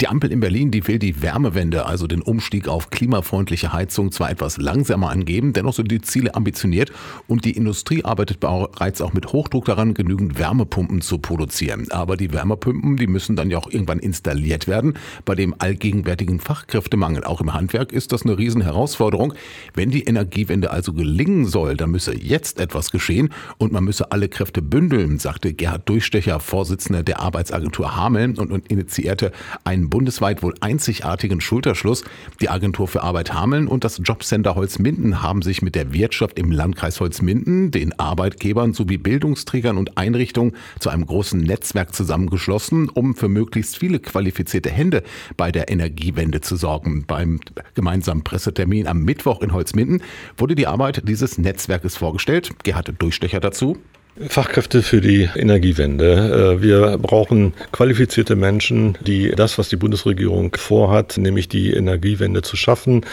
Die Ampel in Berlin, die will die Wärmewende, also den Umstieg auf klimafreundliche Heizung, zwar etwas langsamer angeben, dennoch sind die Ziele ambitioniert und die Industrie arbeitet bereits auch mit Hochdruck daran, genügend Wärmepumpen zu produzieren. Aber die Wärmepumpen, die müssen dann ja auch irgendwann installiert werden. Bei dem allgegenwärtigen Fachkräftemangel, auch im Handwerk, ist das eine Riesenherausforderung. Wenn die Energiewende also gelingen soll, dann müsse jetzt etwas geschehen und man müsse alle Kräfte bündeln, sagte Gerhard Durchstecher, Vorsitzender der Arbeitsagentur Hameln und initiierte bundesweit wohl einzigartigen Schulterschluss. Die Agentur für Arbeit Hameln und das Jobcenter Holzminden haben sich mit der Wirtschaft im Landkreis Holzminden, den Arbeitgebern sowie Bildungsträgern und Einrichtungen zu einem großen Netzwerk zusammengeschlossen, um für möglichst viele qualifizierte Hände bei der Energiewende zu sorgen. Beim gemeinsamen Pressetermin am Mittwoch in Holzminden wurde die Arbeit dieses Netzwerkes vorgestellt. Gerhard Durchstecher dazu. Fachkräfte für die Energiewende. Äh, wir brauchen qualifizierte Menschen, die das, was die Bundesregierung vorhat, nämlich die Energiewende zu schaffen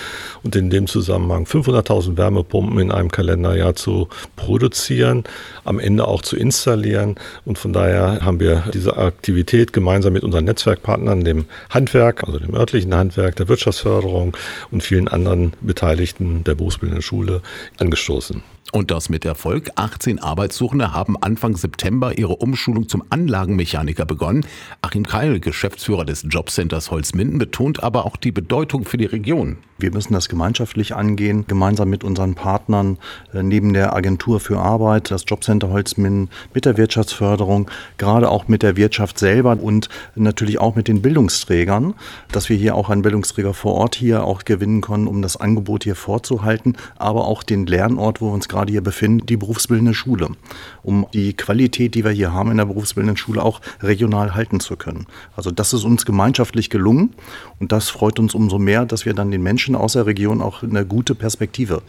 und in dem Zusammenhang 500.000 Wärmepumpen in einem Kalenderjahr zu produzieren, am Ende auch zu installieren. Und von daher haben wir diese Aktivität gemeinsam mit unseren Netzwerkpartnern, dem Handwerk, also dem örtlichen Handwerk, der Wirtschaftsförderung und vielen anderen Beteiligten der berufsbildenden Schule angestoßen. Und das mit Erfolg. 18 Arbeitssuchende haben Anfang September ihre Umschulung zum Anlagenmechaniker begonnen. Achim Keil, Geschäftsführer des Jobcenters Holzminden, betont aber auch die Bedeutung für die Region. Wir müssen das gemeinschaftlich angehen, gemeinsam mit unseren Partnern, äh, neben der Agentur für Arbeit, das Jobcenter Holzminden, mit der Wirtschaftsförderung, gerade auch mit der Wirtschaft selber und natürlich auch mit den Bildungsträgern, dass wir hier auch einen Bildungsträger vor Ort hier auch gewinnen können, um das Angebot hier vorzuhalten, aber auch den Lernort, wo wir uns gerade hier befinden, die berufsbildende Schule, um die Qualität, die wir hier haben in der berufsbildenden Schule, auch regional halten zu können. Also das ist uns gemeinschaftlich gelungen und das freut uns umso mehr, dass wir dann den Menschen aus der Region auch eine gute Perspektive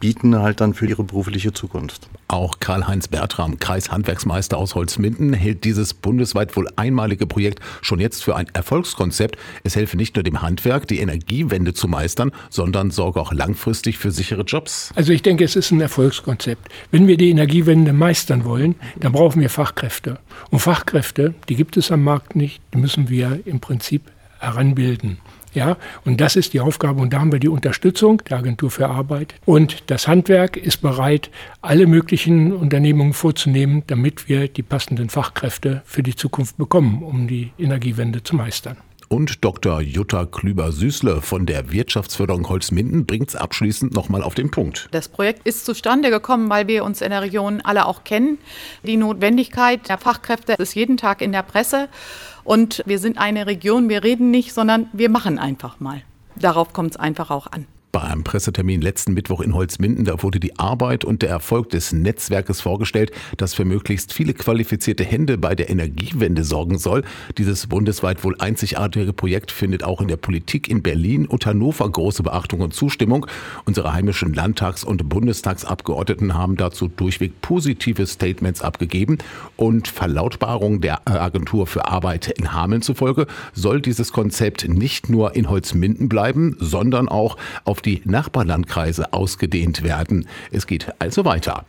bieten halt dann für ihre berufliche Zukunft. Auch Karl-Heinz Bertram, Kreishandwerksmeister aus Holzminden, hält dieses bundesweit wohl einmalige Projekt schon jetzt für ein Erfolgskonzept. Es helfe nicht nur dem Handwerk, die Energiewende zu meistern, sondern sorge auch langfristig für sichere Jobs. Also ich denke, es ist ein Erfolgskonzept. Wenn wir die Energiewende meistern wollen, dann brauchen wir Fachkräfte. Und Fachkräfte, die gibt es am Markt nicht, die müssen wir im Prinzip heranbilden. Ja, und das ist die Aufgabe. Und da haben wir die Unterstützung der Agentur für Arbeit. Und das Handwerk ist bereit, alle möglichen Unternehmungen vorzunehmen, damit wir die passenden Fachkräfte für die Zukunft bekommen, um die Energiewende zu meistern. Und Dr. Jutta Klüber-Süßle von der Wirtschaftsförderung Holzminden bringt es abschließend nochmal auf den Punkt. Das Projekt ist zustande gekommen, weil wir uns in der Region alle auch kennen. Die Notwendigkeit der Fachkräfte ist jeden Tag in der Presse. Und wir sind eine Region, wir reden nicht, sondern wir machen einfach mal. Darauf kommt es einfach auch an. Bei einem Pressetermin letzten Mittwoch in Holzminden, da wurde die Arbeit und der Erfolg des Netzwerkes vorgestellt, das für möglichst viele qualifizierte Hände bei der Energiewende sorgen soll. Dieses bundesweit wohl einzigartige Projekt findet auch in der Politik in Berlin und Hannover große Beachtung und Zustimmung. Unsere heimischen Landtags- und Bundestagsabgeordneten haben dazu durchweg positive Statements abgegeben und Verlautbarung der Agentur für Arbeit in Hameln zufolge soll dieses Konzept nicht nur in Holzminden bleiben, sondern auch auf die Nachbarlandkreise ausgedehnt werden. Es geht also weiter.